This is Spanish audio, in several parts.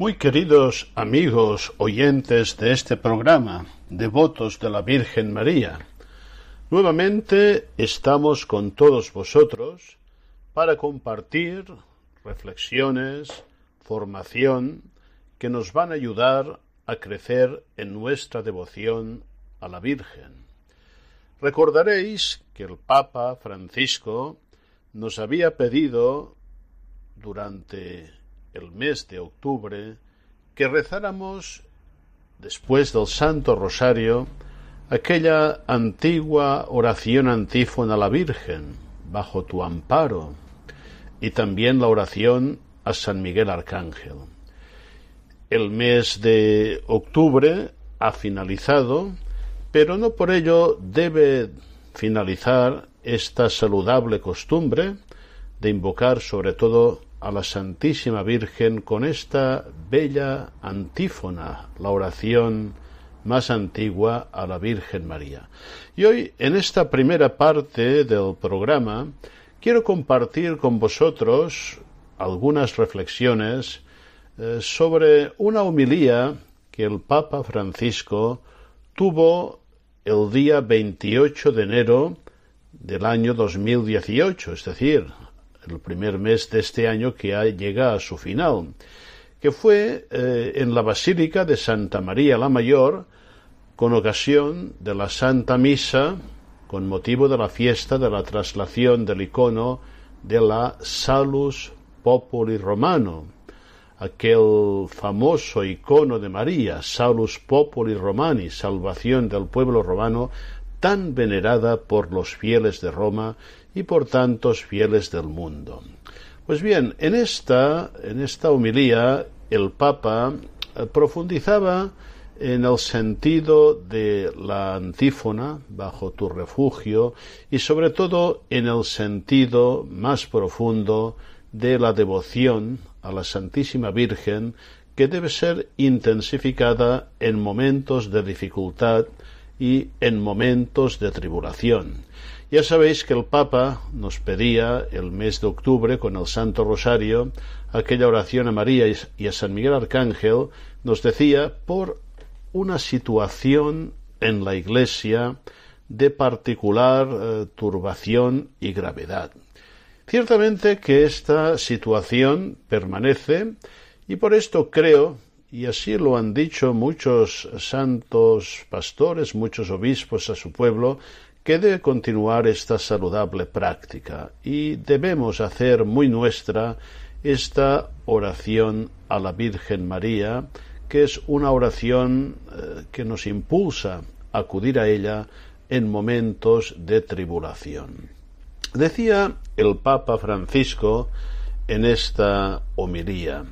Muy queridos amigos oyentes de este programa, devotos de la Virgen María, nuevamente estamos con todos vosotros para compartir reflexiones, formación que nos van a ayudar a crecer en nuestra devoción a la Virgen. Recordaréis que el Papa Francisco nos había pedido durante el mes de octubre que rezáramos después del Santo Rosario aquella antigua oración antífona a la Virgen, bajo tu amparo, y también la oración a San Miguel Arcángel. El mes de octubre ha finalizado, pero no por ello debe finalizar esta saludable costumbre de invocar sobre todo a la Santísima Virgen con esta bella antífona, la oración más antigua a la Virgen María. Y hoy, en esta primera parte del programa, quiero compartir con vosotros algunas reflexiones eh, sobre una homilía que el Papa Francisco tuvo el día 28 de enero del año 2018, es decir, el primer mes de este año que llega a su final, que fue eh, en la Basílica de Santa María la Mayor, con ocasión de la Santa Misa, con motivo de la fiesta de la traslación del icono de la Salus Populi Romano, aquel famoso icono de María, Salus Populi Romani, salvación del pueblo romano, tan venerada por los fieles de Roma y por tantos fieles del mundo. Pues bien, en esta, en esta homilía el Papa eh, profundizaba en el sentido de la antífona, bajo tu refugio, y sobre todo en el sentido más profundo de la devoción a la Santísima Virgen, que debe ser intensificada en momentos de dificultad y en momentos de tribulación. Ya sabéis que el Papa nos pedía el mes de octubre con el Santo Rosario, aquella oración a María y a San Miguel Arcángel, nos decía por una situación en la Iglesia de particular eh, turbación y gravedad. Ciertamente que esta situación permanece y por esto creo, y así lo han dicho muchos santos pastores, muchos obispos a su pueblo, que debe continuar esta saludable práctica y debemos hacer muy nuestra esta oración a la Virgen María, que es una oración eh, que nos impulsa a acudir a ella en momentos de tribulación. Decía el Papa Francisco en esta homilía,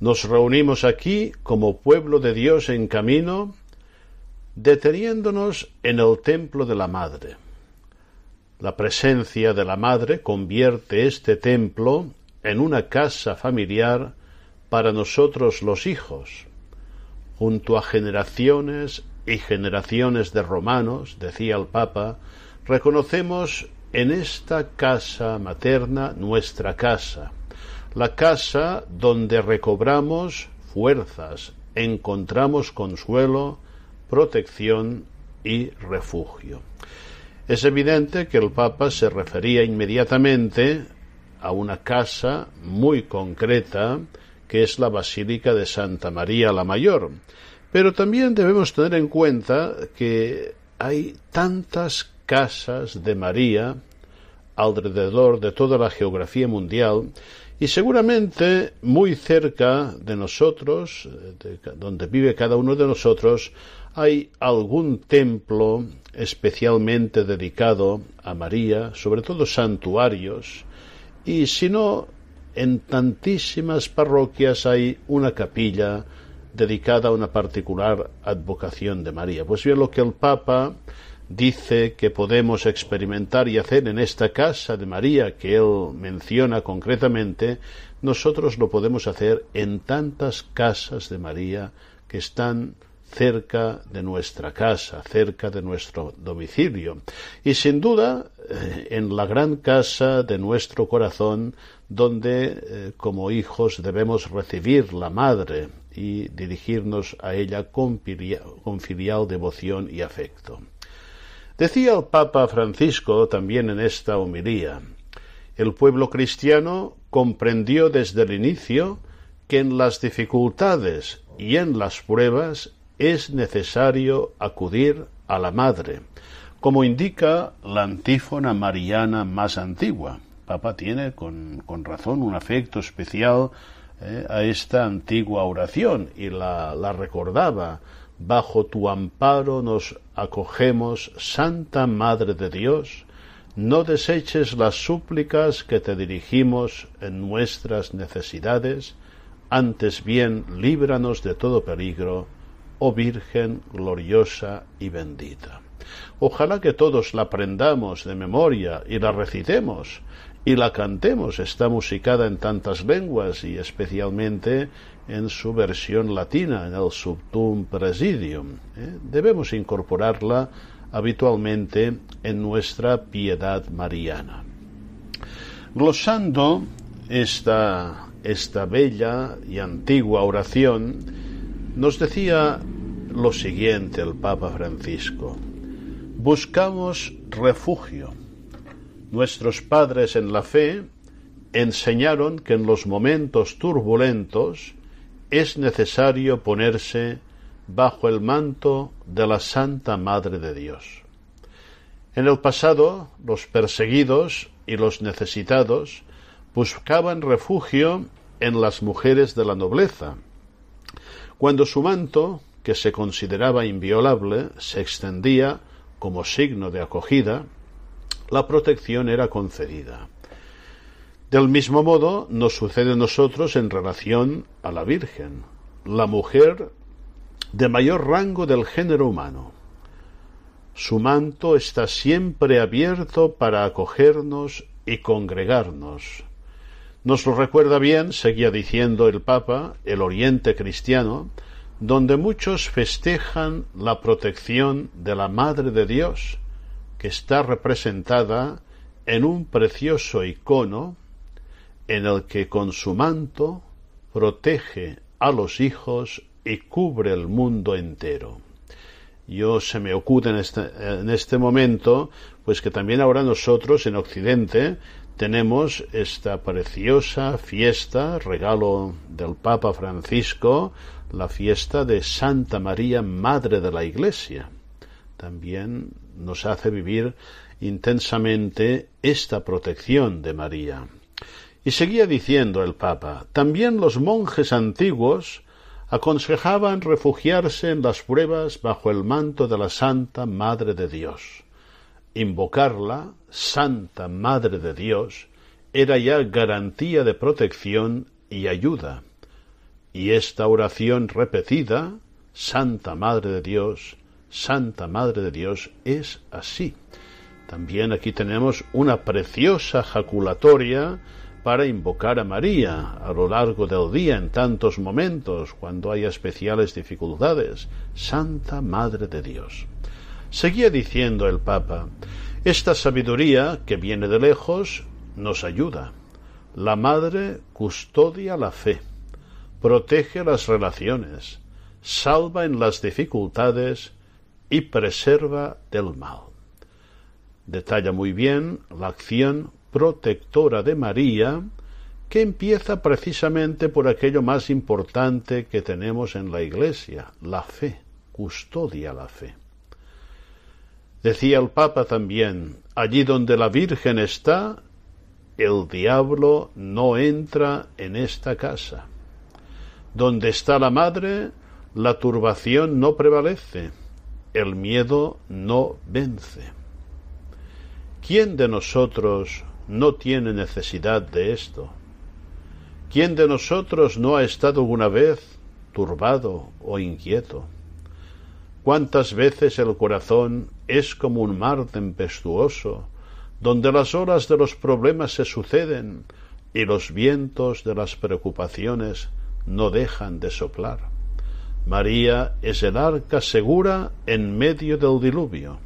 nos reunimos aquí como pueblo de Dios en camino, deteniéndonos en el templo de la Madre. La presencia de la Madre convierte este templo en una casa familiar para nosotros los hijos, junto a generaciones y generaciones de romanos, decía el Papa, reconocemos en esta casa materna nuestra casa, la casa donde recobramos fuerzas, encontramos consuelo, protección y refugio. Es evidente que el Papa se refería inmediatamente a una casa muy concreta que es la Basílica de Santa María la Mayor, Pero también debemos tener en cuenta que hay tantas casas de María alrededor de toda la geografía mundial y seguramente muy cerca de nosotros, de donde vive cada uno de nosotros, hay algún templo especialmente dedicado a María, sobre todo santuarios, y si no, en tantísimas parroquias hay una capilla dedicada a una particular advocación de María. Pues bien, lo que el Papa dice que podemos experimentar y hacer en esta casa de María que él menciona concretamente, nosotros lo podemos hacer en tantas casas de María que están cerca de nuestra casa, cerca de nuestro domicilio. Y sin duda, eh, en la gran casa de nuestro corazón, donde eh, como hijos debemos recibir la Madre y dirigirnos a ella con filial devoción y afecto. Decía el Papa Francisco también en esta homilía, el pueblo cristiano comprendió desde el inicio que en las dificultades y en las pruebas es necesario acudir a la Madre, como indica la antífona mariana más antigua. Papa tiene con, razón un afecto especial eh, a esta antigua oración y la, la recordaba Bajo tu amparo nos acogemos, Santa Madre de Dios, no deseches las súplicas que te dirigimos en nuestras necesidades, antes bien líbranos de todo peligro, oh Virgen gloriosa y bendita. Ojalá que todos la aprendamos de memoria y la recitemos y la cantemos. Está musicada en tantas lenguas y especialmente en su versión latina, en el Subtum Presidium. ¿eh? Debemos incorporarla habitualmente en nuestra piedad mariana. Glosando esta, esta bella y antigua oración, nos decía lo siguiente el Papa Francisco. Buscamos refugio. Nuestros padres en la fe enseñaron que en los momentos turbulentos es necesario ponerse bajo el manto de la Santa Madre de Dios. En el pasado, los perseguidos y los necesitados buscaban refugio en las mujeres de la nobleza. Cuando su manto, que se consideraba inviolable, se extendía como signo de acogida, la protección era concedida. Del mismo modo nos sucede a nosotros en relación a la Virgen, la mujer de mayor rango del género humano. Su manto está siempre abierto para acogernos y congregarnos. Nos lo recuerda bien, seguía diciendo el Papa, el Oriente cristiano, donde muchos festejan la protección de la Madre de Dios, que está representada en un precioso icono en el que con su manto protege a los hijos y cubre el mundo entero. Yo se me ocurre en este, en este momento, pues que también ahora nosotros en Occidente tenemos esta preciosa fiesta, regalo del Papa Francisco, la fiesta de Santa María, Madre de la Iglesia. También nos hace vivir intensamente esta protección de María. Y seguía diciendo el Papa, también los monjes antiguos aconsejaban refugiarse en las pruebas bajo el manto de la Santa Madre de Dios. Invocarla, Santa Madre de Dios, era ya garantía de protección y ayuda. Y esta oración repetida, Santa Madre de Dios, Santa Madre de Dios, es así. También aquí tenemos una preciosa jaculatoria para invocar a María a lo largo del día en tantos momentos cuando haya especiales dificultades. Santa Madre de Dios. Seguía diciendo el Papa, esta sabiduría que viene de lejos nos ayuda. La Madre custodia la fe, protege las relaciones, salva en las dificultades y preserva del mal. Detalla muy bien la acción protectora de María que empieza precisamente por aquello más importante que tenemos en la Iglesia, la fe, custodia la fe. Decía el Papa también, allí donde la Virgen está, el diablo no entra en esta casa. Donde está la Madre, la turbación no prevalece, el miedo no vence. ¿Quién de nosotros no tiene necesidad de esto? ¿Quién de nosotros no ha estado alguna vez turbado o inquieto? ¿Cuántas veces el corazón es como un mar tempestuoso, donde las olas de los problemas se suceden y los vientos de las preocupaciones no dejan de soplar? María es el arca segura en medio del diluvio.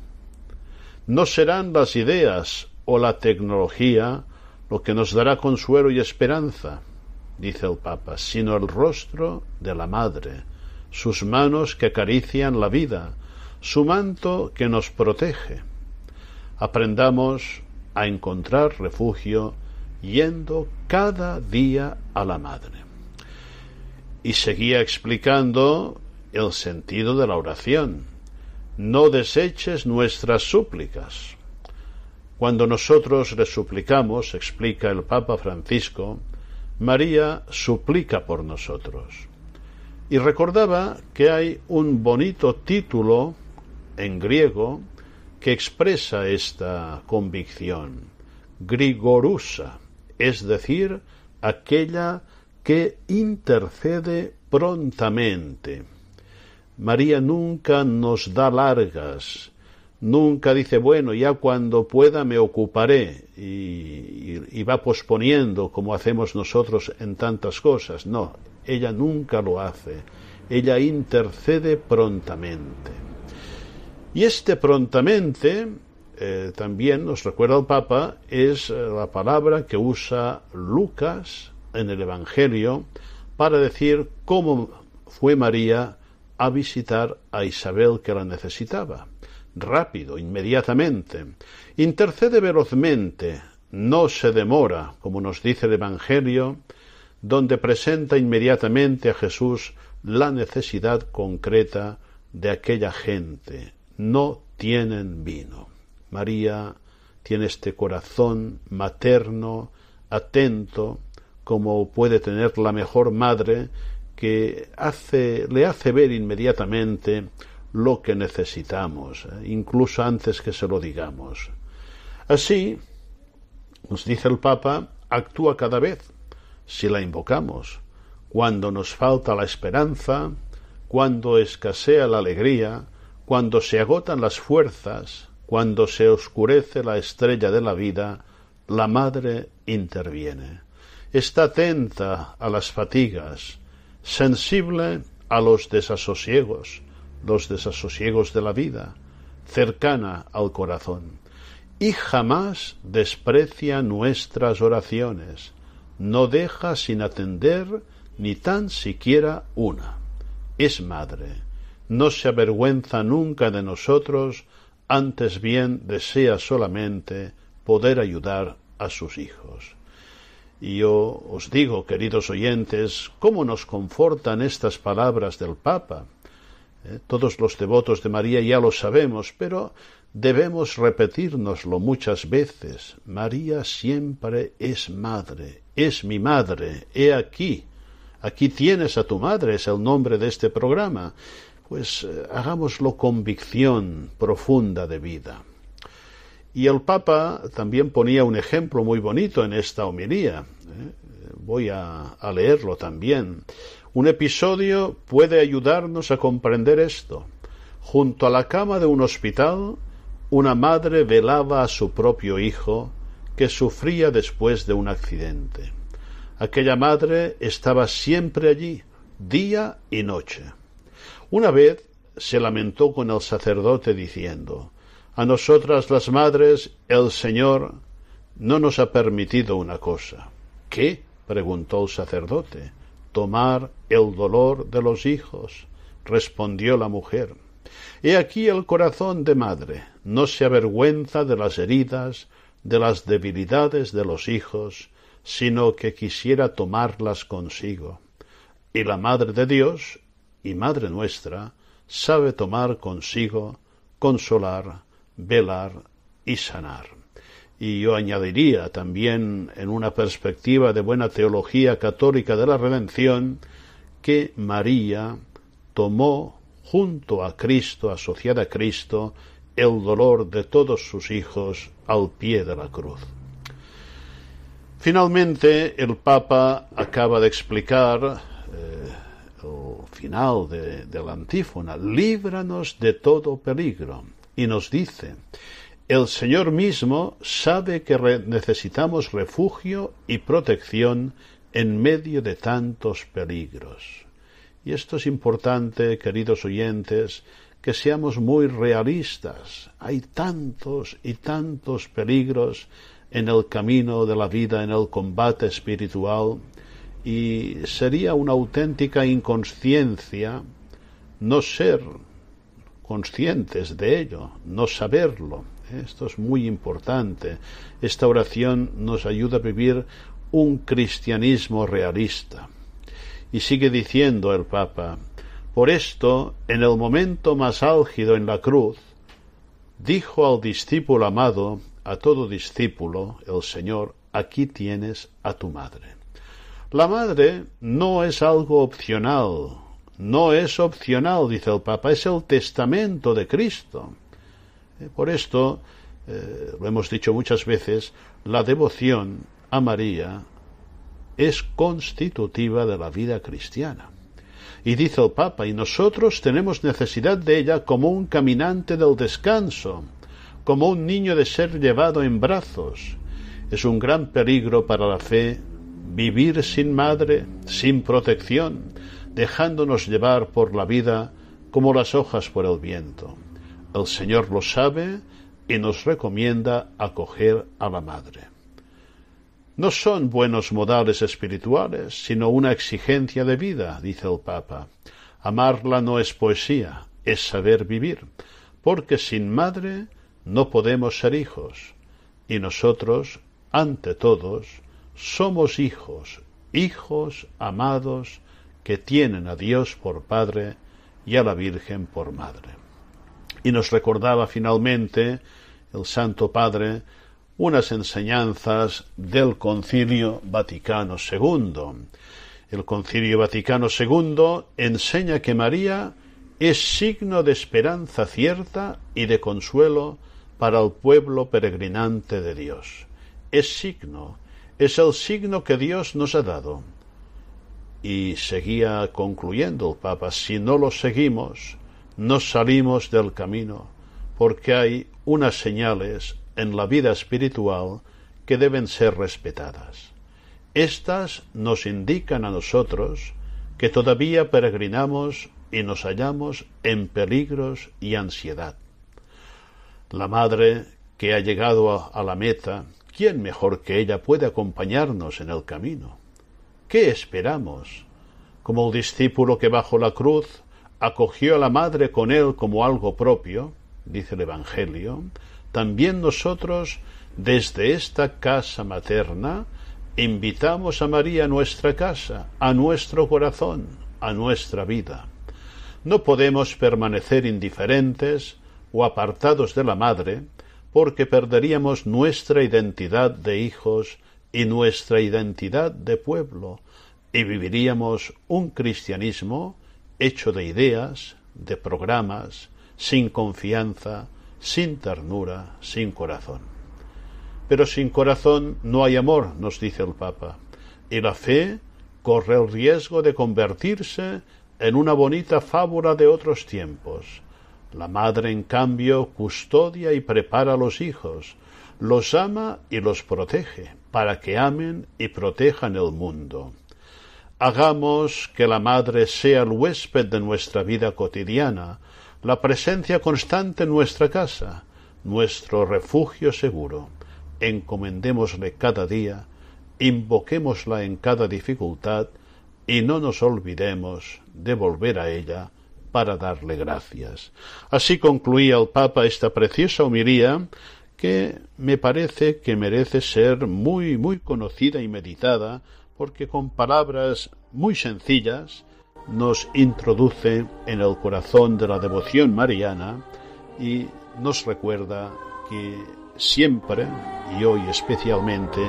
No serán las ideas o la tecnología lo que nos dará consuelo y esperanza dice el Papa, sino el rostro de la Madre, sus manos que acarician la vida, su manto que nos protege. Aprendamos a encontrar refugio yendo cada día a la Madre. Y seguía explicando el sentido de la oración. No deseches nuestras súplicas. Cuando nosotros le suplicamos, explica el Papa Francisco, María suplica por nosotros. Y recordaba que hay un bonito título en griego que expresa esta convicción, Grigorusa, es decir, aquella que intercede prontamente. María nunca nos da largas, nunca dice, bueno, ya cuando pueda me ocuparé y, va posponiendo como hacemos nosotros en tantas cosas. No, ella nunca lo hace. Ella intercede prontamente. Y este prontamente, eh, también nos recuerda el Papa, es eh, la palabra que usa Lucas en el Evangelio para decir cómo fue María a visitar a Isabel que la necesitaba rápido, inmediatamente. Intercede velozmente, no se demora, como nos dice el Evangelio, donde presenta inmediatamente a Jesús la necesidad concreta de aquella gente. No tienen vino. María tiene este corazón materno, atento, como puede tener la mejor madre, que hace, le hace ver inmediatamente lo que necesitamos, incluso antes que se lo digamos. Así, nos dice el Papa, actúa cada vez, si la invocamos, cuando nos falta la esperanza, cuando escasea la alegría, cuando se agotan las fuerzas, cuando se oscurece la estrella de la vida, la Madre interviene. Está atenta a las fatigas, sensible a los desasosiegos, los desasosiegos de la vida, cercana al corazón, y jamás desprecia nuestras oraciones, no deja sin atender ni tan siquiera una. Es madre, no se avergüenza nunca de nosotros, antes bien desea solamente poder ayudar a sus hijos. Y yo os digo, queridos oyentes, cómo nos confortan estas palabras del Papa, eh, todos los devotos de María ya lo sabemos, pero debemos repetírnoslo muchas veces. María siempre es madre, es mi madre, he aquí. Aquí tienes a tu madre, es el nombre de este programa. Pues eh, hagámoslo convicción profunda de vida. Y el Papa también ponía un ejemplo muy bonito en esta homilía. Eh, voy a leerlo también. Un episodio puede ayudarnos a comprender esto. Junto a la cama de un hospital, una madre velaba a su propio hijo que sufría después de un accidente. Aquella madre estaba siempre allí, día y noche. Una vez se lamentó con el sacerdote diciendo A nosotras las madres el Señor no nos ha permitido una cosa. ¿Qué? preguntó el sacerdote tomar el dolor de los hijos, respondió la mujer. He aquí el corazón de madre, no se avergüenza de las heridas, de las debilidades de los hijos, sino que quisiera tomarlas consigo. Y la Madre de Dios y Madre nuestra sabe tomar consigo, consolar, velar y sanar. Y yo añadiría también, en una perspectiva de buena teología católica de la redención, que María tomó junto a Cristo, asociada a Cristo, el dolor de todos sus hijos al pie de la cruz. Finalmente, el Papa acaba de explicar eh, el final de, de la antífona, líbranos de todo peligro, y nos dice, el Señor mismo sabe que necesitamos refugio y protección en medio de tantos peligros. Y esto es importante, queridos oyentes, que seamos muy realistas. Hay tantos y tantos peligros en el camino de la vida, en el combate espiritual, y sería una auténtica inconsciencia no ser conscientes de ello, no saberlo. Esto es muy importante. Esta oración nos ayuda a vivir un cristianismo realista. Y sigue diciendo el Papa, por esto, en el momento más álgido en la cruz, dijo al discípulo amado, a todo discípulo, el Señor, aquí tienes a tu madre. La madre no es algo opcional, no es opcional, dice el Papa, es el testamento de Cristo. Eh, por esto, eh, lo hemos dicho muchas veces, la devoción a María es constitutiva de la vida cristiana. Y dice el Papa, y nosotros tenemos necesidad de ella como un caminante del descanso, como un niño de ser llevado en brazos. Es un gran peligro para la fe vivir sin madre, sin protección, dejándonos llevar por la vida como las hojas por el viento. El Señor lo sabe y nos recomienda acoger a la madre. No son buenos modales espirituales, sino una exigencia de vida, dice el Papa. Amarla no es poesía, es saber vivir, porque sin madre no podemos ser hijos, y nosotros, ante todos, somos hijos, hijos amados que tienen a Dios por Padre y a la Virgen por Madre. Y nos recordaba finalmente el Santo Padre unas enseñanzas del Concilio Vaticano II. El Concilio Vaticano II enseña que María es signo de esperanza cierta y de consuelo para el pueblo peregrinante de Dios. Es signo, es el signo que Dios nos ha dado. Y seguía concluyendo el Papa, si no lo seguimos, no salimos del camino, porque hay unas señales en la vida espiritual que deben ser respetadas. Estas nos indican a nosotros que todavía peregrinamos y nos hallamos en peligros y ansiedad. La madre que ha llegado a, la meta, ¿quién mejor que ella puede acompañarnos en el camino? ¿Qué esperamos? Como el discípulo que bajo la cruz acogió a la madre con él como algo propio, dice el Evangelio, también nosotros, desde esta casa materna, invitamos a María a nuestra casa, a nuestro corazón, a nuestra vida. No podemos permanecer indiferentes o apartados de la Madre, porque perderíamos nuestra identidad de hijos y nuestra identidad de pueblo, y viviríamos un cristianismo hecho de ideas, de programas, sin confianza, sin ternura, sin corazón. Pero sin corazón no hay amor, nos dice el Papa, y la fe corre el riesgo de convertirse en una bonita fábula de otros tiempos. La madre, en cambio, custodia y prepara a los hijos, los ama y los protege, para que amen y protejan el mundo. Hagamos que la madre sea el huésped de nuestra vida cotidiana, la presencia constante en nuestra casa, nuestro refugio seguro. Encomendémosle cada día, invoquémosla en cada dificultad y no nos olvidemos de volver a ella para darle gracias. Así concluía el Papa esta preciosa homilía que me parece que merece ser muy, muy conocida y meditada, porque con palabras muy sencillas nos introduce en el corazón de la devoción mariana y nos recuerda que siempre, y hoy especialmente,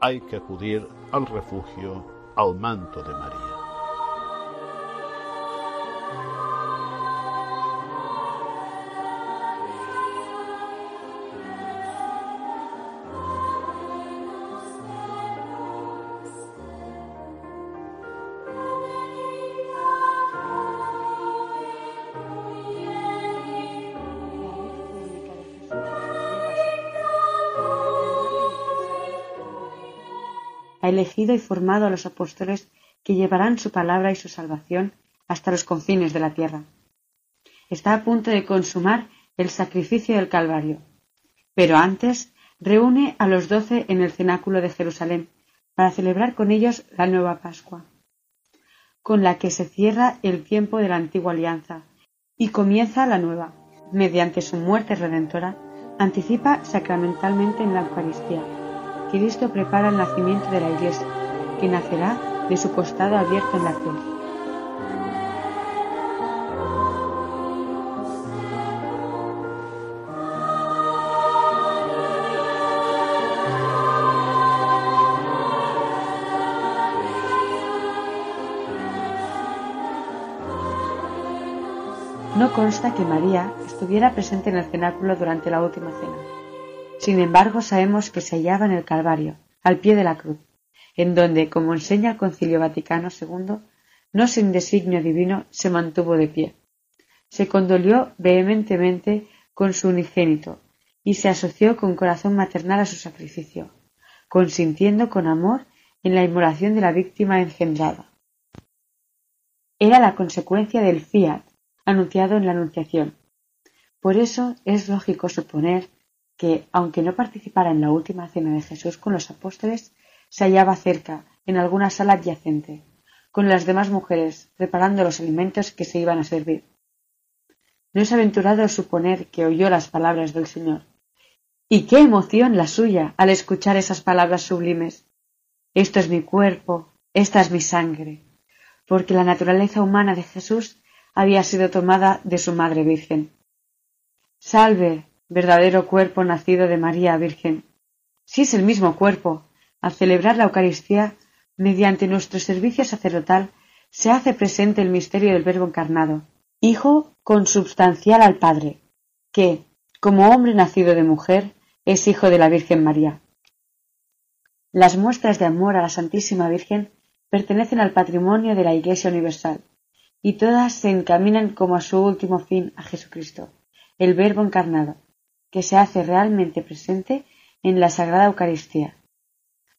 hay que acudir al refugio, al manto de María. Elegido y formado a los apóstoles que llevarán su palabra y su salvación hasta los confines de la tierra. Está a punto de consumar el sacrificio del Calvario, pero antes reúne a los doce en el cenáculo de Jerusalén para celebrar con ellos la nueva Pascua, con la que se cierra el tiempo de la antigua alianza y comienza la nueva. Mediante su muerte redentora, anticipa sacramentalmente en la Eucaristía Cristo prepara el nacimiento de la Iglesia, que nacerá de su costado abierto en la cruz. No consta que María estuviera presente en el cenáculo durante la última cena. Sin embargo, sabemos que se hallaba en el Calvario, al pie de la cruz, en donde, como enseña el Concilio Vaticano II, no sin designio divino se mantuvo de pie. Se condolió vehementemente con su unigénito y se asoció con corazón maternal a su sacrificio, consintiendo con amor en la inmolación de la víctima engendrada. Era la consecuencia del fiat anunciado en la Anunciación. Por eso es lógico suponer que, aunque no participara en la última cena de Jesús con los apóstoles, se hallaba cerca, en alguna sala adyacente, con las demás mujeres, preparando los alimentos que se iban a servir. No es aventurado suponer que oyó las palabras del Señor. Y qué emoción la suya al escuchar esas palabras sublimes. Esto es mi cuerpo, esta es mi sangre, porque la naturaleza humana de Jesús había sido tomada de su Madre Virgen. Salve, verdadero cuerpo nacido de María Virgen. Si es el mismo cuerpo, al celebrar la Eucaristía, mediante nuestro servicio sacerdotal, se hace presente el misterio del Verbo encarnado, Hijo consubstancial al Padre, que, como hombre nacido de mujer, es hijo de la Virgen María. Las muestras de amor a la Santísima Virgen pertenecen al patrimonio de la Iglesia Universal, y todas se encaminan como a su último fin a Jesucristo, el Verbo encarnado, que se hace realmente presente en la Sagrada Eucaristía.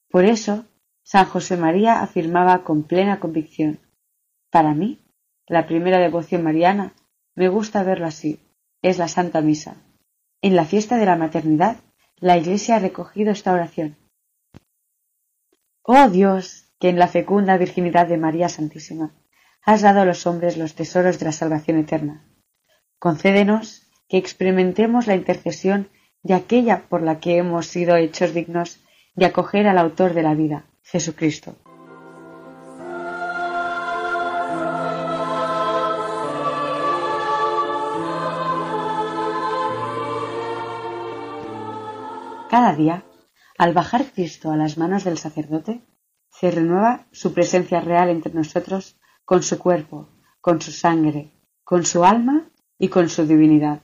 Por eso, San José María afirmaba con plena convicción Para mí, la primera devoción mariana, me gusta verlo así, es la Santa Misa. En la fiesta de la maternidad, la Iglesia ha recogido esta oración. Oh Dios, que en la fecunda virginidad de María Santísima has dado a los hombres los tesoros de la salvación eterna. Concédenos que experimentemos la intercesión de aquella por la que hemos sido hechos dignos de acoger al autor de la vida, Jesucristo. Cada día, al bajar Cristo a las manos del sacerdote, se renueva su presencia real entre nosotros con su cuerpo, con su sangre, con su alma y con su divinidad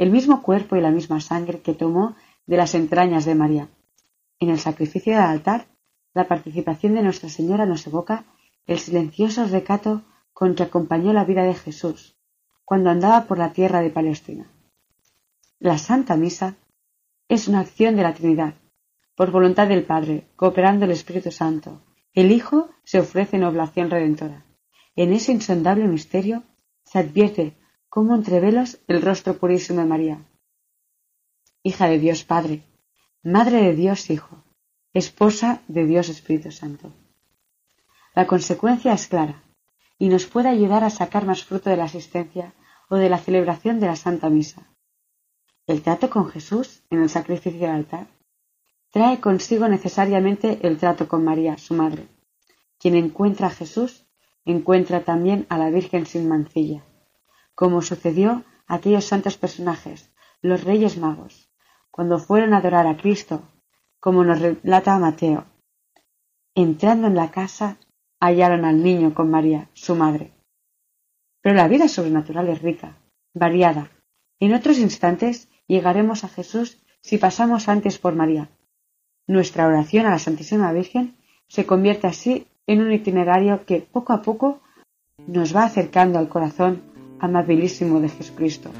el mismo cuerpo y la misma sangre que tomó de las entrañas de María. En el sacrificio del altar, la participación de Nuestra Señora nos evoca el silencioso recato con que acompañó la vida de Jesús cuando andaba por la tierra de Palestina. La Santa Misa es una acción de la Trinidad, por voluntad del Padre, cooperando el Espíritu Santo. El Hijo se ofrece en oblación redentora. En ese insondable misterio se advierte como entre velos el rostro purísimo de María. Hija de Dios Padre, Madre de Dios Hijo, esposa de Dios Espíritu Santo. La consecuencia es clara y nos puede ayudar a sacar más fruto de la asistencia o de la celebración de la Santa Misa. el trato con Jesús en el sacrificio del altar, trae consigo necesariamente el trato con María, su madre. Quien encuentra a Jesús, encuentra también a la Virgen sin mancilla, como sucedió a aquellos santos personajes, los reyes magos, cuando fueron a adorar a Cristo, como nos relata Mateo. Entrando en la casa, hallaron al niño con María, su madre. Pero la vida sobrenatural es rica, variada. En otros instantes llegaremos a Jesús si pasamos antes por María. Nuestra oración a la Santísima Virgen se convierte así en un itinerario que poco a poco nos va acercando al corazón amabilísimo de Jesucristo.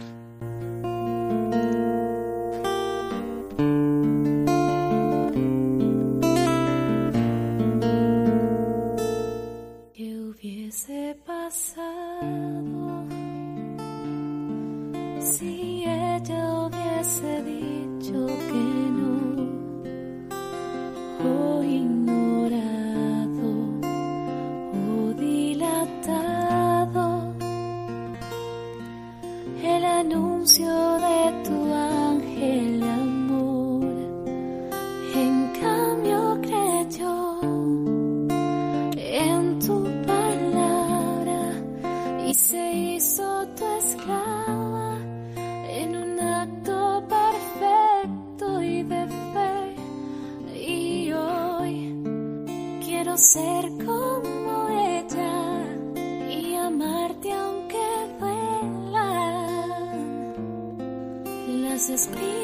ser como ella y amarte aunque duela las espinas.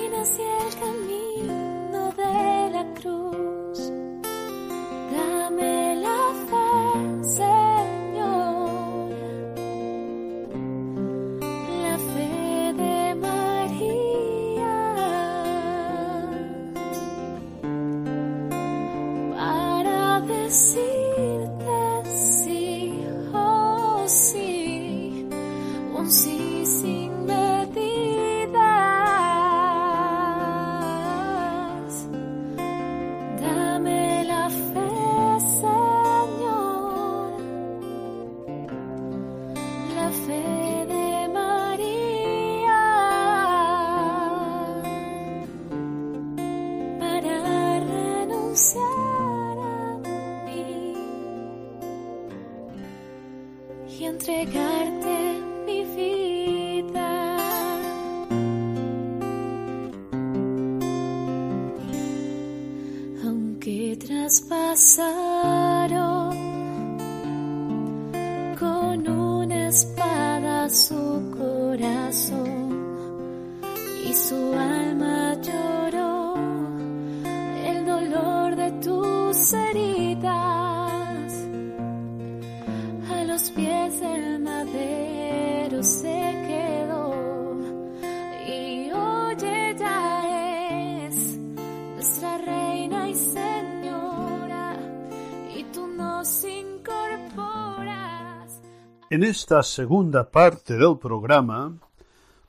En esta segunda parte del programa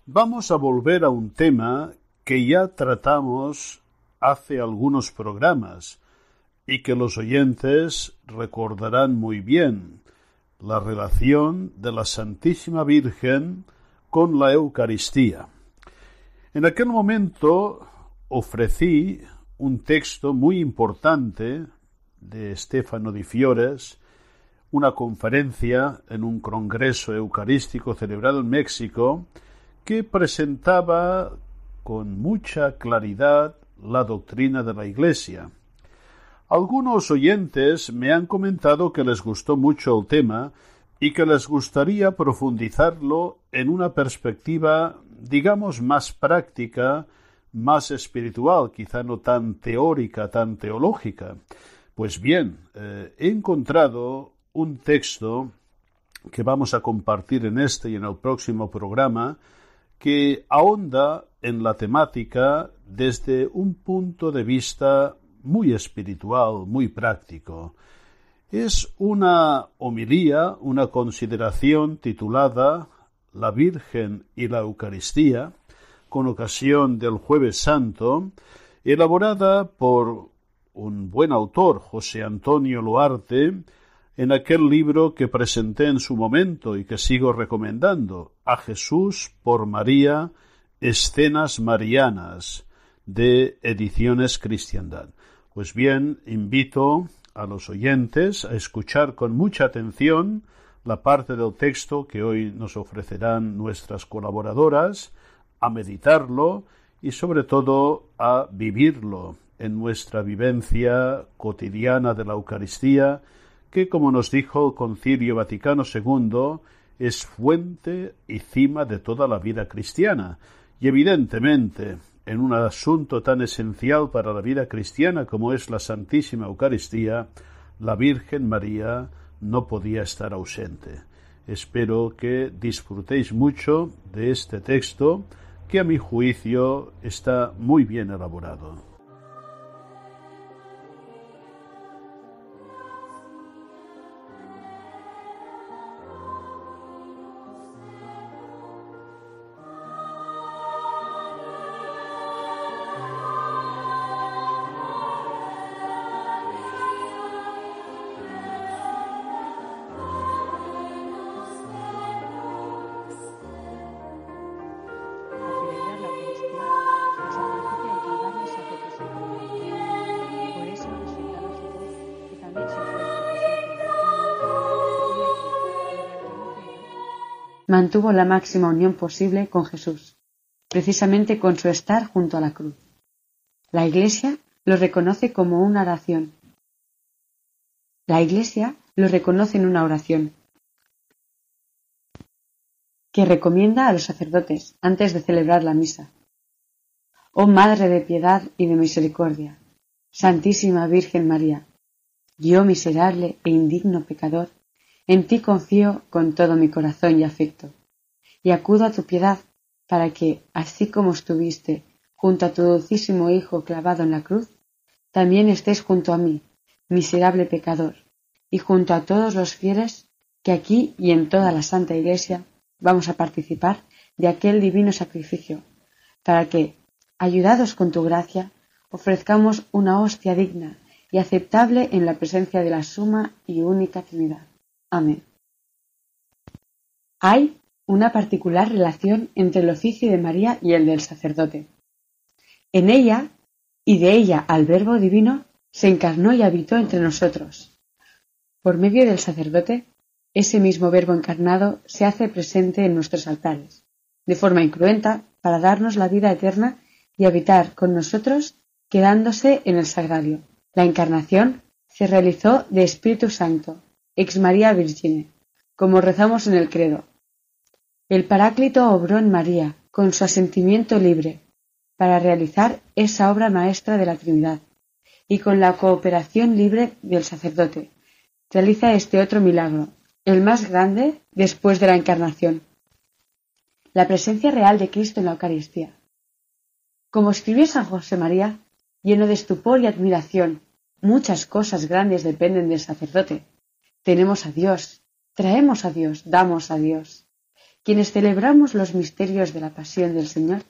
vamos a volver a un tema que ya tratamos hace algunos programas y que los oyentes recordarán muy bien, la relación de la Santísima Virgen con la Eucaristía. En aquel momento ofrecí un texto muy importante de Stefano di Fiores una conferencia en un congreso eucarístico celebrado en México que presentaba con mucha claridad la doctrina de la Iglesia. Algunos oyentes me han comentado que les gustó mucho el tema y que les gustaría profundizarlo en una perspectiva, digamos, más práctica, más espiritual, quizá no tan teórica, tan teológica. Pues bien, eh, he encontrado un texto que vamos a compartir en este y en el próximo programa que ahonda en la temática desde un punto de vista muy espiritual, muy práctico. Es una homilía, una consideración titulada La Virgen y la Eucaristía, con ocasión del Jueves Santo, elaborada por un buen autor, José Antonio Luarte, en aquel libro que presenté en su momento y que sigo recomendando, A Jesús por María Escenas Marianas de Ediciones Cristiandad. Pues bien, invito a los oyentes a escuchar con mucha atención la parte del texto que hoy nos ofrecerán nuestras colaboradoras, a meditarlo y sobre todo a vivirlo en nuestra vivencia cotidiana de la Eucaristía, que, como nos dijo el Concilio Vaticano II, es fuente y cima de toda la vida cristiana. Y evidentemente, en un asunto tan esencial para la vida cristiana como es la Santísima Eucaristía, la Virgen María no podía estar ausente. Espero que disfrutéis mucho de este texto que a mi juicio está muy bien elaborado. Mantuvo la máxima unión posible con Jesús, precisamente con su estar junto a la cruz. La Iglesia lo reconoce como una oración. La Iglesia lo reconoce en una oración que recomienda a los sacerdotes antes de celebrar la misa. Oh Madre de piedad y de misericordia, Santísima Virgen María, yo miserable e indigno pecador, en ti confío con todo mi corazón y afecto, y acudo a tu piedad para que, así como estuviste junto a tu dulcísimo Hijo clavado en la cruz, también estés junto a mí, miserable pecador, y junto a todos los fieles que aquí y en toda la Santa Iglesia vamos a participar de aquel divino sacrificio, para que, ayudados con tu gracia, ofrezcamos una hostia digna y aceptable en la presencia de la suma y única Trinidad. Amén. Una particular relación entre el oficio de María y el del sacerdote. En ella, y de ella al Verbo Divino, se encarnó y habitó entre nosotros. Por medio del sacerdote, ese mismo Verbo encarnado se hace presente en nuestros altares, de forma incruenta, para darnos la vida eterna y habitar con nosotros, quedándose en el sagrario. La encarnación se realizó de Espíritu Santo, ex María Virgine, como rezamos en el credo. El Paráclito obró en María, con su asentimiento libre, para realizar esa obra maestra de la Trinidad, y con la cooperación libre del sacerdote, realiza este otro milagro, el más grande después de la encarnación, la presencia real de Cristo en la Eucaristía. Como escribió San José María, lleno de estupor y admiración, muchas cosas grandes dependen del sacerdote, tenemos a Dios, traemos a Dios, damos a Dios. Quienes celebramos los misterios de la pasión del Señor,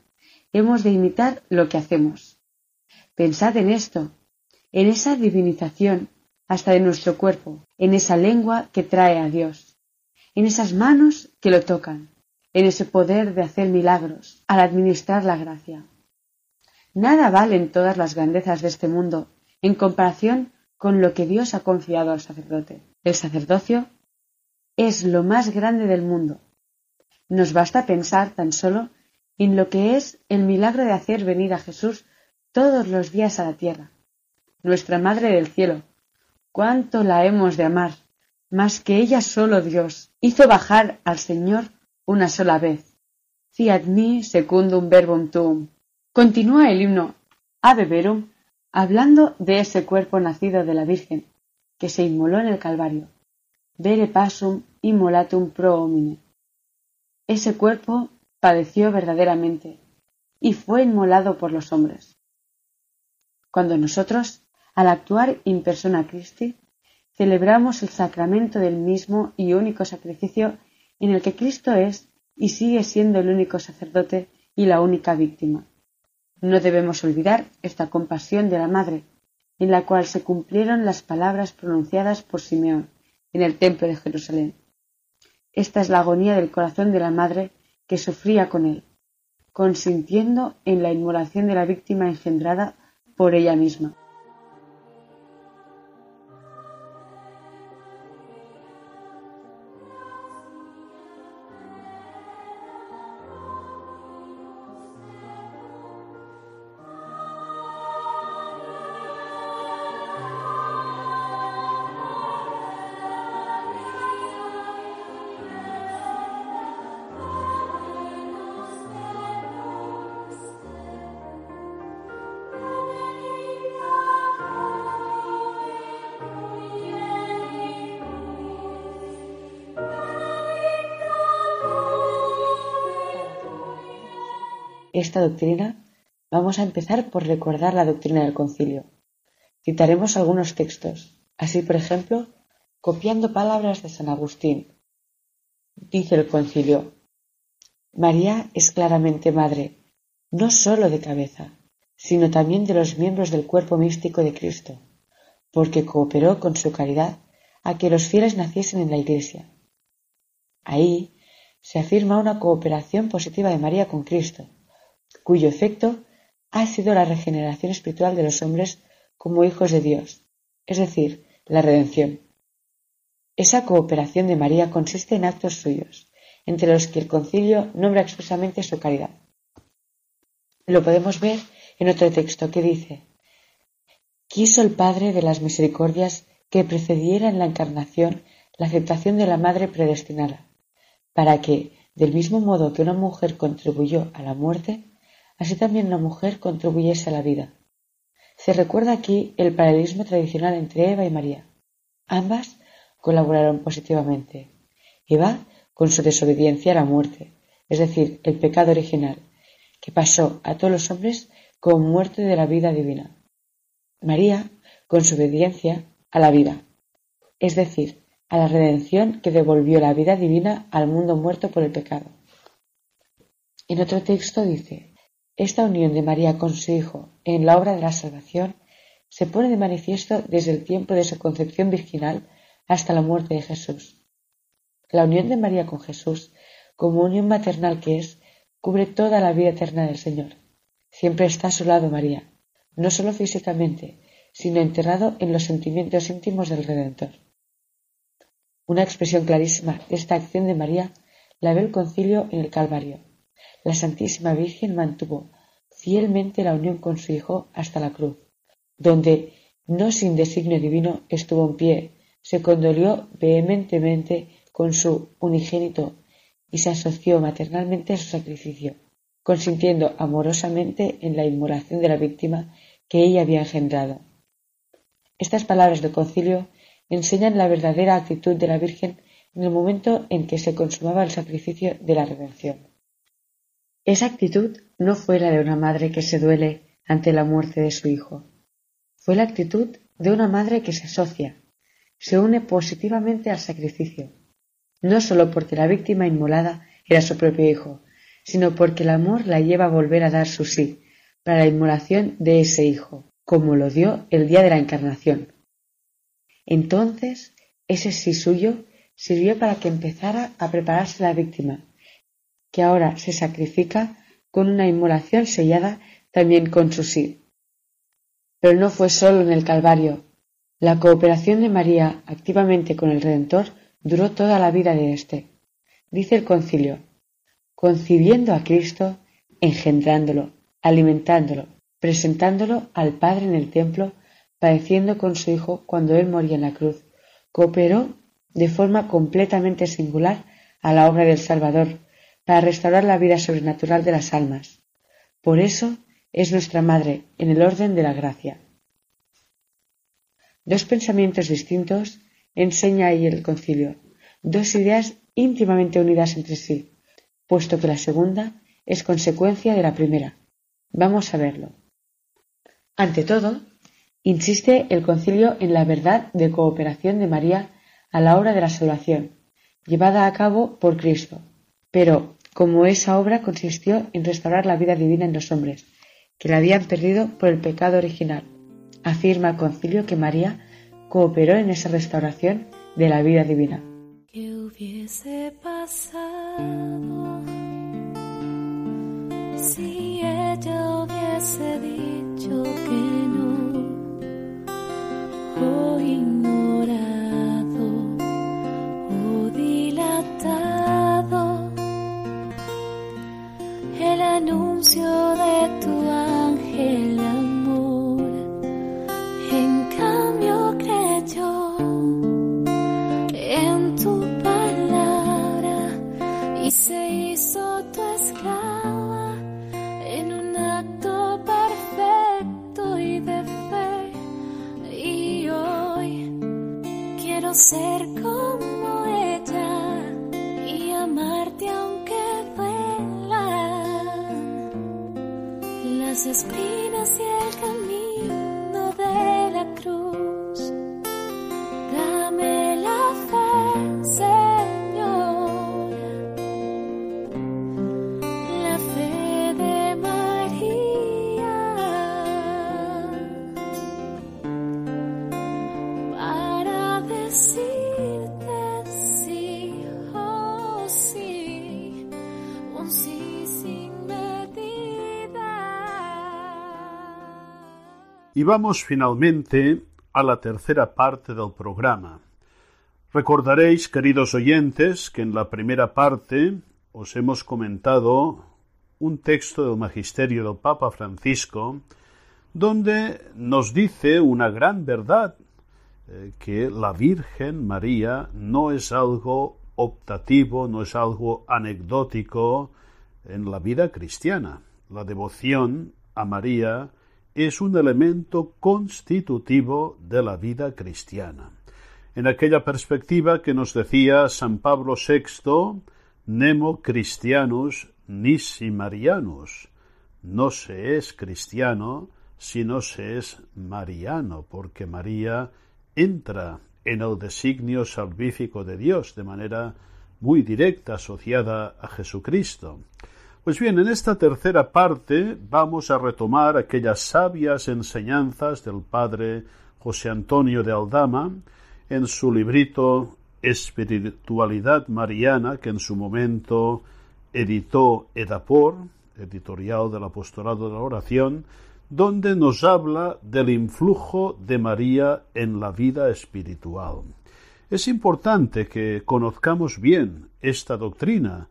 hemos de imitar lo que hacemos. Pensad en esto, en esa divinización hasta de nuestro cuerpo, en esa lengua que trae a Dios, en esas manos que lo tocan, en ese poder de hacer milagros al administrar la gracia. Nada valen todas las grandezas de este mundo en comparación con lo que Dios ha confiado al sacerdote. El sacerdocio es lo más grande del mundo. Nos basta pensar tan solo en lo que es el milagro de hacer venir a Jesús todos los días a la tierra. Nuestra Madre del Cielo, cuánto la hemos de amar, más que ella solo Dios, hizo bajar al Señor una sola vez. Fiat mi secundum verbum tuum. Continúa el himno Ave Verum hablando de ese cuerpo nacido de la Virgen, que se inmoló en el Calvario. Vere pasum immolatum pro homine. Ese cuerpo padeció verdaderamente y fue inmolado por los hombres. Cuando nosotros, al actuar in persona Christi, celebramos el sacramento del mismo y único sacrificio en el que Cristo es y sigue siendo el único sacerdote y la única víctima. No debemos olvidar esta compasión de la Madre, en la cual se cumplieron las palabras pronunciadas por Simeón en el templo de Jerusalén. Esta es la agonía del corazón de la madre que sufría con él. consintiendo en la inmolación de la víctima engendrada por ella misma. Doctrina, vamos a empezar por recordar la doctrina del concilio. Citaremos algunos textos, así por ejemplo, copiando palabras de San Agustín. Dice el concilio, María es claramente madre, no sólo de cabeza, sino también de los miembros del cuerpo místico de Cristo, porque cooperó con su caridad a que los fieles naciesen en la Iglesia. Ahí se afirma una cooperación positiva de María con Cristo, cuyo efecto ha sido la regeneración espiritual de los hombres como hijos de Dios, es decir, la redención. Esa cooperación de María consiste en actos suyos, entre los que el concilio nombra expresamente su caridad. Lo podemos ver en otro texto que dice, Quiso el Padre de las Misericordias que precediera en la encarnación la aceptación de la Madre predestinada, para que, del mismo modo que una mujer contribuyó a la muerte, así también la mujer contribuyese a la vida. Se recuerda aquí el paralelismo tradicional entre Eva y María. Ambas colaboraron positivamente. Eva con su desobediencia a la muerte, es decir, el pecado original, que pasó a todos los hombres como muerte de la vida divina. María con su obediencia a la vida, es decir, a la redención que devolvió la vida divina al mundo muerto por el pecado. En otro texto dice, esta unión de María con su Hijo en la obra de la salvación se pone de manifiesto desde el tiempo de su concepción virginal hasta la muerte de Jesús. La unión de María con Jesús, como unión maternal que es, cubre toda la vida eterna del Señor. Siempre está a su lado María, no solo físicamente, sino enterrado en los sentimientos íntimos del Redentor. Una expresión clarísima de esta acción de María la ve el concilio en el Calvario la Santísima Virgen mantuvo fielmente la unión con su Hijo hasta la cruz, donde, no sin designio divino, estuvo en pie, se condolió vehementemente con su unigénito y se asoció maternalmente a su sacrificio, consintiendo amorosamente en la inmolación de la víctima que ella había engendrado. Estas palabras del concilio enseñan la verdadera actitud de la Virgen en el momento en que se consumaba el sacrificio de la redención. Esa actitud no fue la de una madre que se duele ante la muerte de su hijo. Fue la actitud de una madre que se asocia, se une positivamente al sacrificio, no sólo porque la víctima inmolada era su propio hijo, sino porque el amor la lleva a volver a dar su sí para la inmolación de ese hijo, como lo dio el día de la encarnación. Entonces, ese sí suyo sirvió para que empezara a prepararse la víctima, que ahora se sacrifica con una inmolación sellada también con su sí. Pero no fue solo en el Calvario. La cooperación de María activamente con el Redentor duró toda la vida de éste. Dice el concilio, concibiendo a Cristo, engendrándolo, alimentándolo, presentándolo al Padre en el templo, padeciendo con su Hijo cuando él moría en la cruz, cooperó de forma completamente singular a la obra del Salvador, para restaurar la vida sobrenatural de las almas. Por eso es nuestra Madre en el orden de la gracia. Dos pensamientos distintos enseña ahí el concilio, dos ideas íntimamente unidas entre sí, puesto que la segunda es consecuencia de la primera. Vamos a verlo. Ante todo, insiste el concilio en la verdad de cooperación de María a la obra de la salvación, llevada a cabo por Cristo, pero como esa obra consistió en restaurar la vida divina en los hombres, que la habían perdido por el pecado original. Afirma el concilio que María cooperó en esa restauración de la vida divina. Hubiese pasado si hubiese dicho vamos finalmente a la tercera parte del programa. Recordaréis, queridos oyentes, que en la primera parte os hemos comentado un texto del Magisterio del Papa Francisco, donde nos dice una gran verdad, eh, que la Virgen María no es algo optativo, no es algo anecdótico en la vida cristiana. La devoción a María es un elemento constitutivo de la vida cristiana. En aquella perspectiva que nos decía San Pablo VI, Nemo Christianus nisi Marianus. No se es cristiano si no se es mariano, porque María entra en el designio salvífico de Dios de manera muy directa asociada a Jesucristo. Pues bien, en esta tercera parte vamos a retomar aquellas sabias enseñanzas del padre José Antonio de Aldama en su librito Espiritualidad Mariana, que en su momento editó Edapor, editorial del Apostolado de la Oración, donde nos habla del influjo de María en la vida espiritual. Es importante que conozcamos bien esta doctrina,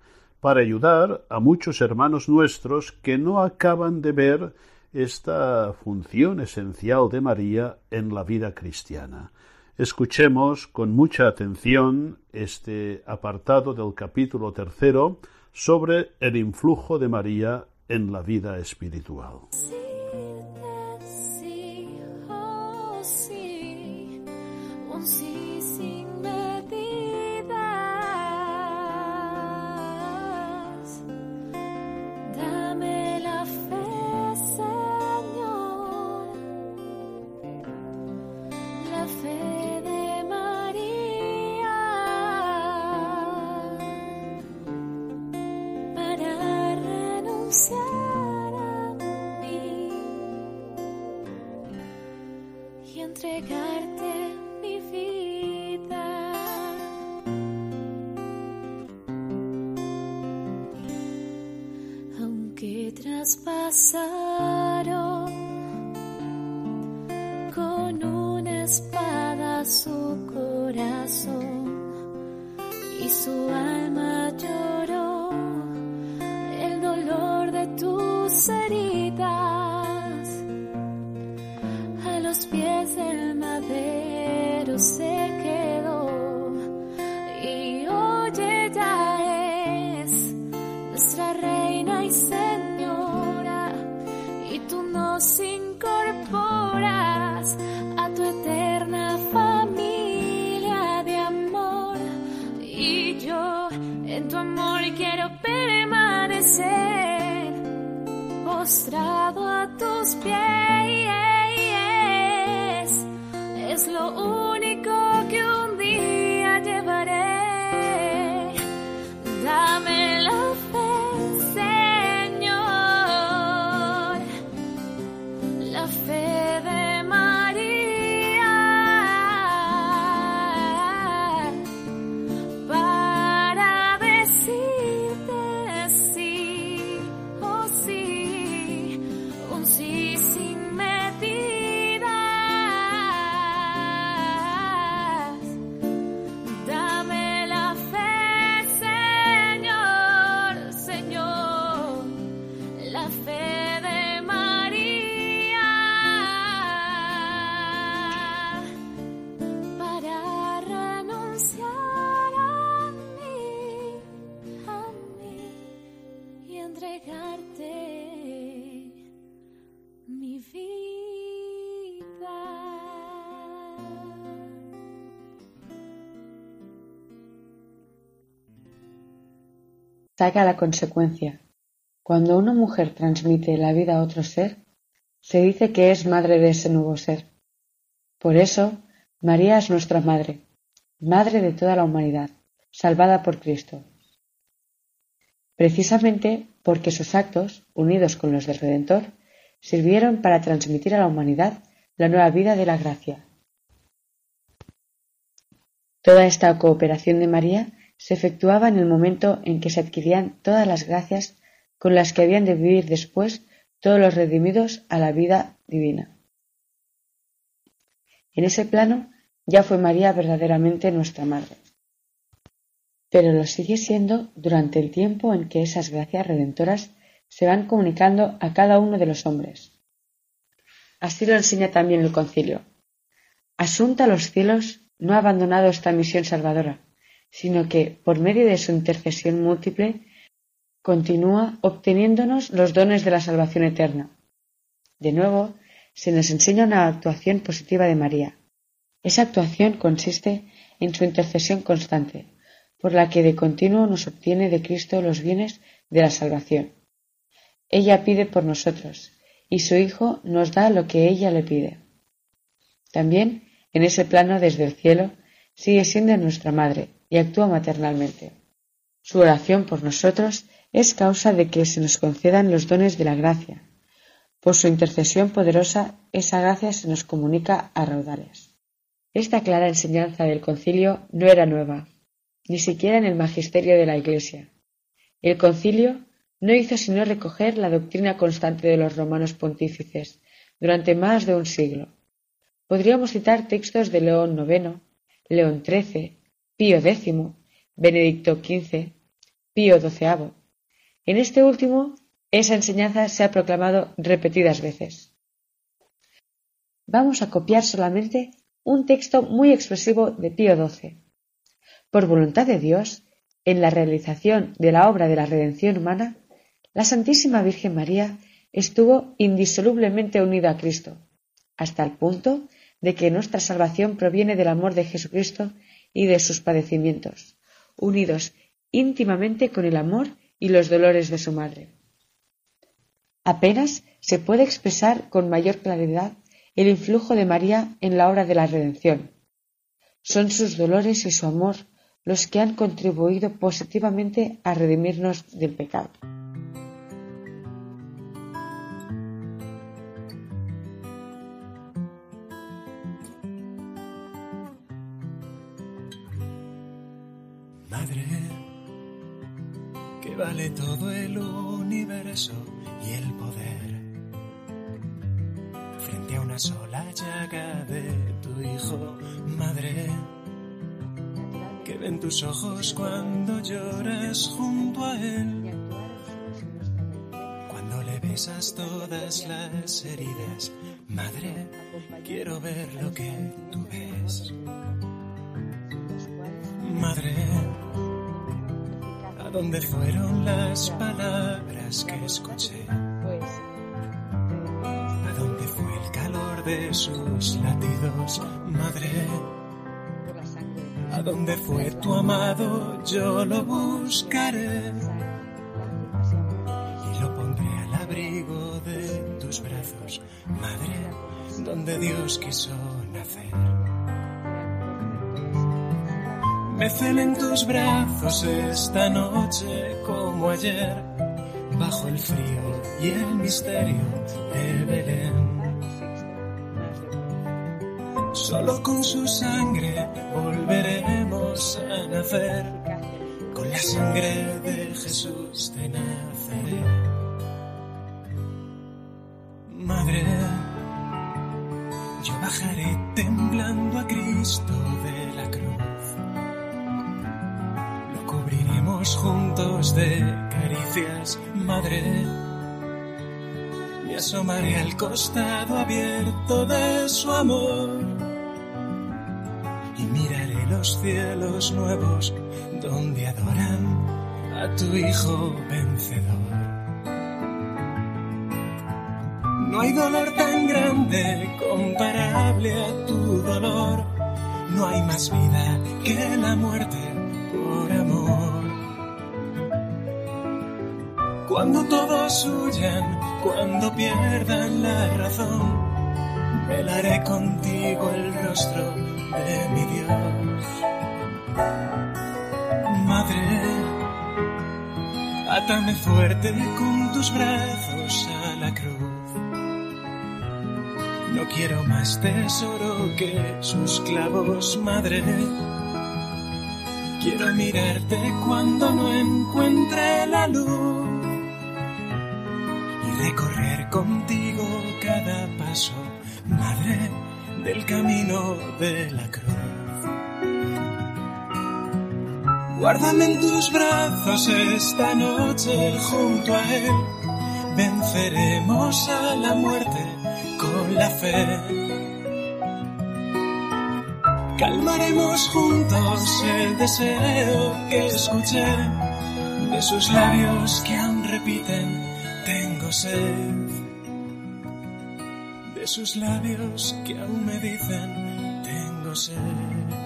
para ayudar a muchos hermanos nuestros que no acaban de ver esta función esencial de María en la vida cristiana. Escuchemos con mucha atención este apartado del capítulo tercero sobre el influjo de María en la vida espiritual. Saca la consecuencia. Cuando una mujer transmite la vida a otro ser, se dice que es madre de ese nuevo ser. Por eso, María es nuestra madre, madre de toda la humanidad, salvada por Cristo. Precisamente porque sus actos, unidos con los del Redentor, sirvieron para transmitir a la humanidad la nueva vida de la gracia. Toda esta cooperación de María se efectuaba en el momento en que se adquirían todas las gracias con las que habían de vivir después todos los redimidos a la vida divina. En ese plano ya fue María verdaderamente nuestra madre pero lo sigue siendo durante el tiempo en que esas gracias redentoras se van comunicando a cada uno de los hombres. Así lo enseña también el concilio. Asunta a los cielos no ha abandonado esta misión salvadora, sino que, por medio de su intercesión múltiple, continúa obteniéndonos los dones de la salvación eterna. De nuevo, se nos enseña una actuación positiva de María. Esa actuación consiste en su intercesión constante, por la que de continuo nos obtiene de Cristo los bienes de la salvación. Ella pide por nosotros, y su Hijo nos da lo que ella le pide. También, en ese plano desde el cielo, sigue siendo nuestra Madre y actúa maternalmente. Su oración por nosotros es causa de que se nos concedan los dones de la gracia. Por su intercesión poderosa, esa gracia se nos comunica a raudales. Esta clara enseñanza del concilio no era nueva, ni siquiera en el magisterio de la Iglesia. El concilio no hizo sino recoger la doctrina constante de los romanos pontífices durante más de un siglo. Podríamos citar textos de León IX, León XIII, Pío X, Benedicto XV, Pío XII. En este último, esa enseñanza se ha proclamado repetidas veces. Vamos a copiar solamente un texto muy expresivo de Pío XII. Por voluntad de Dios, en la realización de la obra de la redención humana, la Santísima Virgen María estuvo indisolublemente unida a Cristo, hasta el punto de que nuestra salvación proviene del amor de Jesucristo y de sus padecimientos, unidos íntimamente con el amor y los dolores de su madre. Apenas se puede expresar con mayor claridad el influjo de María en la obra de la redención. Son sus dolores y su amor los que han contribuido positivamente a redimirnos del pecado. Todo el universo y el poder frente a una sola llaga de tu hijo, madre que ven tus ojos cuando lloras junto a él. Cuando le besas todas las heridas, madre, quiero ver lo que tú ves. Madre, ¿a dónde fueron las palabras que escuché? ¿A dónde fue el calor de sus latidos, madre? A dónde fue tu amado, yo lo buscaré. Y lo pondré al abrigo de tus brazos, madre, donde Dios quiso nacer. Celen tus brazos esta noche como ayer, bajo el frío y el misterio de Belén. Solo con su sangre volveremos a nacer, con la sangre de Jesús de Nazaret. Madre, yo bajaré temblando a Cristo de de caricias, madre. Me asomaré al costado abierto de su amor y miraré los cielos nuevos donde adoran a tu Hijo vencedor. No hay dolor tan grande comparable a tu dolor, no hay más vida que la muerte Cuando todos huyan, cuando pierdan la razón, velaré contigo el rostro de mi Dios. Madre, átame fuerte con tus brazos a la cruz. No quiero más tesoro que sus clavos, madre. Quiero mirarte cuando no encuentre la luz madre, del camino de la cruz. Guárdame en tus brazos esta noche junto a él. Venceremos a la muerte con la fe. Calmaremos juntos el deseo que escuché de sus labios que aún repiten, tengo sed. De sus labios que aún me dicen, tengo sed.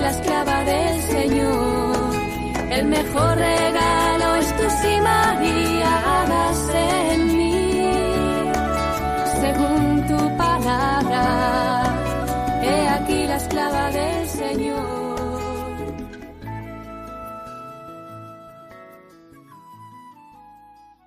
La esclava del Señor. El mejor regalo es tu sí, María, hagas en mí, según tu palabra. He aquí la esclava del.